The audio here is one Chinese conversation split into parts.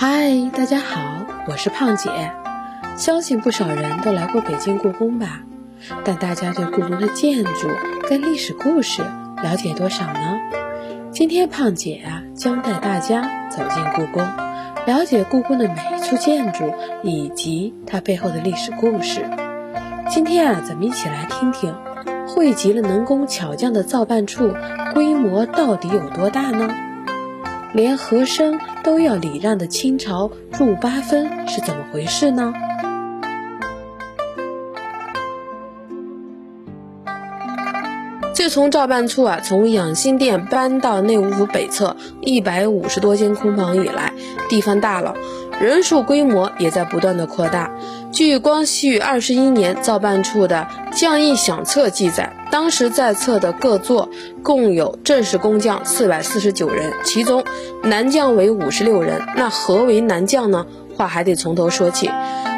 嗨，大家好，我是胖姐。相信不少人都来过北京故宫吧，但大家对故宫的建筑跟历史故事了解多少呢？今天胖姐啊，将带大家走进故宫，了解故宫的每一处建筑以及它背后的历史故事。今天啊，咱们一起来听听，汇集了能工巧匠的造办处规模到底有多大呢？连和珅都要礼让的清朝入八分是怎么回事呢？自从造办处啊从养心殿搬到内务府北侧一百五十多间空房以来，地方大了，人数规模也在不断的扩大。据光绪二十一年造办处的将役饷册记载，当时在册的各座共有正式工匠四百四十九人，其中男将为五十六人。那何为男将呢？话还得从头说起。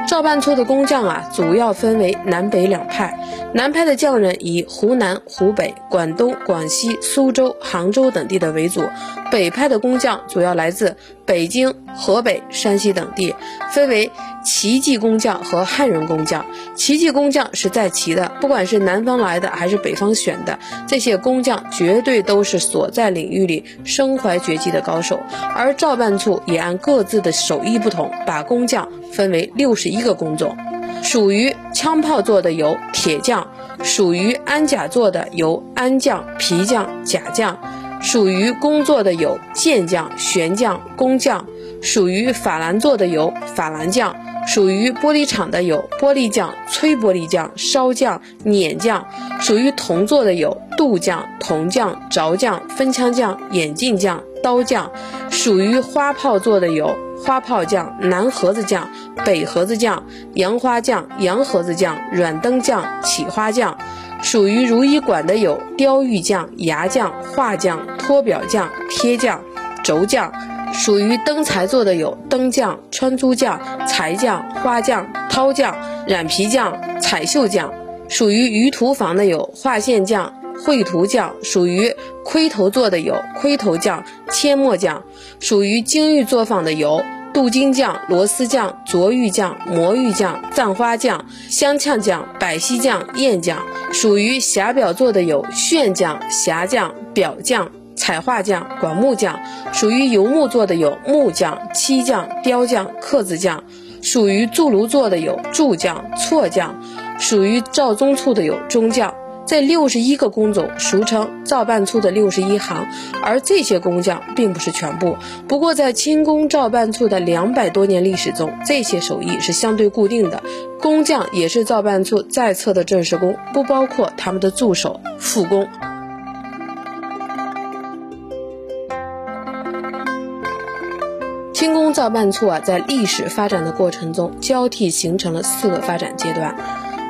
造办处的工匠啊，主要分为南北两派。南派的匠人以湖南、湖北、广东、广西、苏州、杭州等地的为主；北派的工匠主要来自北京、河北、山西等地，分为奇技工匠和汉人工匠。奇技工匠是在齐的，不管是南方来的还是北方选的，这些工匠绝对都是所在领域里身怀绝技的高手。而造办处也按各自的手艺不同，把工匠分为六十一个工种。属于枪炮做的有铁匠，属于安甲做的有安匠、皮匠、甲匠，属于工作的有剑匠、悬匠、工匠，属于珐琅做的有珐琅匠，属于玻璃厂的有玻璃匠、吹玻璃匠、烧匠、碾匠，属于铜做的有镀匠、铜匠、凿匠、分枪匠、眼镜匠、刀匠，属于花炮做的有。花炮匠、南盒子匠、北盒子匠、洋花匠、洋盒子匠、软灯匠、起花匠，属于如意馆的有雕玉匠、牙匠、画匠、托表匠、贴匠、轴匠；属于灯材做的有灯匠、穿珠匠、裁匠、花匠、掏匠、染皮匠、彩绣匠；属于鱼图房的有画线匠。绘图匠属于盔头做的有盔头匠、阡陌匠；属于金玉作坊的有镀金匠、螺丝匠、琢玉匠、磨玉匠、簪花匠、镶嵌匠、百戏匠、砚匠；属于匣表做的有炫匠、匣匠、表匠、彩画匠、管木匠；属于油木做的有木匠、漆匠、雕匠、刻字匠；属于铸炉做的有铸匠、错匠；属于造钟处的有钟匠。这六十一个工种俗称造办处的六十一行，而这些工匠并不是全部。不过，在清宫造办处的两百多年历史中，这些手艺是相对固定的。工匠也是造办处在册的正式工，不包括他们的助手、副工。清宫造办处啊，在历史发展的过程中，交替形成了四个发展阶段。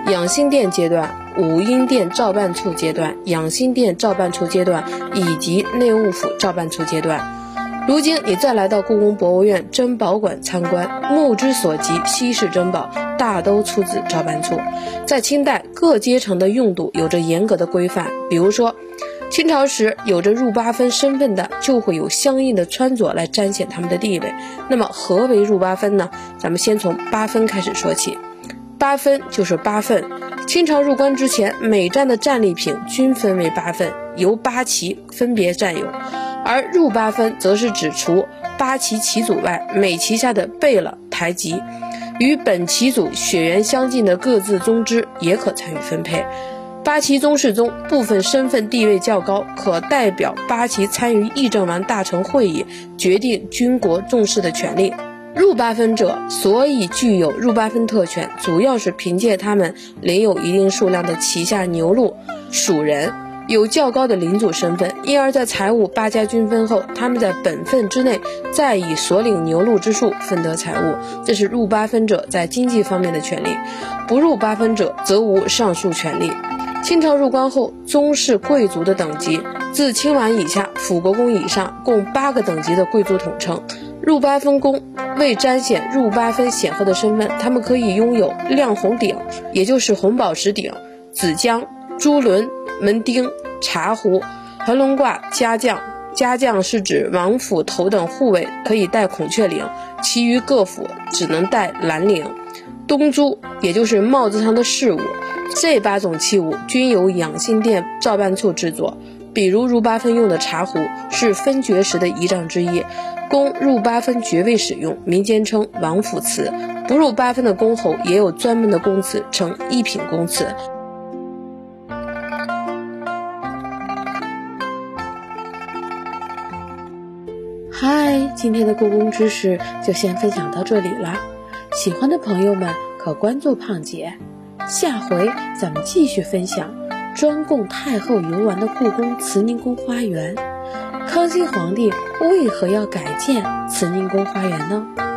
养心殿阶段、武英殿造办处阶段、养心殿造办处阶段以及内务府造办处阶段。如今你再来到故宫博物院珍宝馆参观，目之所及，稀世珍宝大都出自造办处。在清代，各阶层的用度有着严格的规范。比如说，清朝时有着入八分身份的，就会有相应的穿着来彰显他们的地位。那么，何为入八分呢？咱们先从八分开始说起。八分就是八份。清朝入关之前，每站的战利品均分为八份，由八旗分别占有。而入八分，则是指除八旗旗主外，每旗下的贝勒、台吉，与本旗主血缘相近的各自宗支也可参与分配。八旗宗室中，部分身份地位较高，可代表八旗参与议政王大臣会议，决定军国重视的权利。入八分者，所以具有入八分特权，主要是凭借他们领有一定数量的旗下牛鹿属人，有较高的领主身份，因而，在财物八家均分后，他们在本分之内再以所领牛鹿之数分得财物，这是入八分者在经济方面的权利。不入八分者，则无上述权利。清朝入关后，宗室贵族的等级，自亲王以下、辅国公以上，共八个等级的贵族统称。入八分公为彰显入八分显赫的身份，他们可以拥有亮红鼎，也就是红宝石鼎、紫浆、珠轮、门钉、茶壶、横龙挂、家将。家将是指王府头等护卫可以戴孔雀翎，其余各府只能戴蓝领。东珠，也就是帽子上的饰物，这八种器物均由养心殿照办处制作。比如入八分用的茶壶，是分爵时的仪仗之一，供入八分爵位使用，民间称王府瓷。不入八分的公侯也有专门的公瓷，称一品公瓷。嗨，今天的故宫知识就先分享到这里了。喜欢的朋友们可关注胖姐，下回咱们继续分享专供太后游玩的故宫慈宁宫花园。康熙皇帝为何要改建慈宁宫花园呢？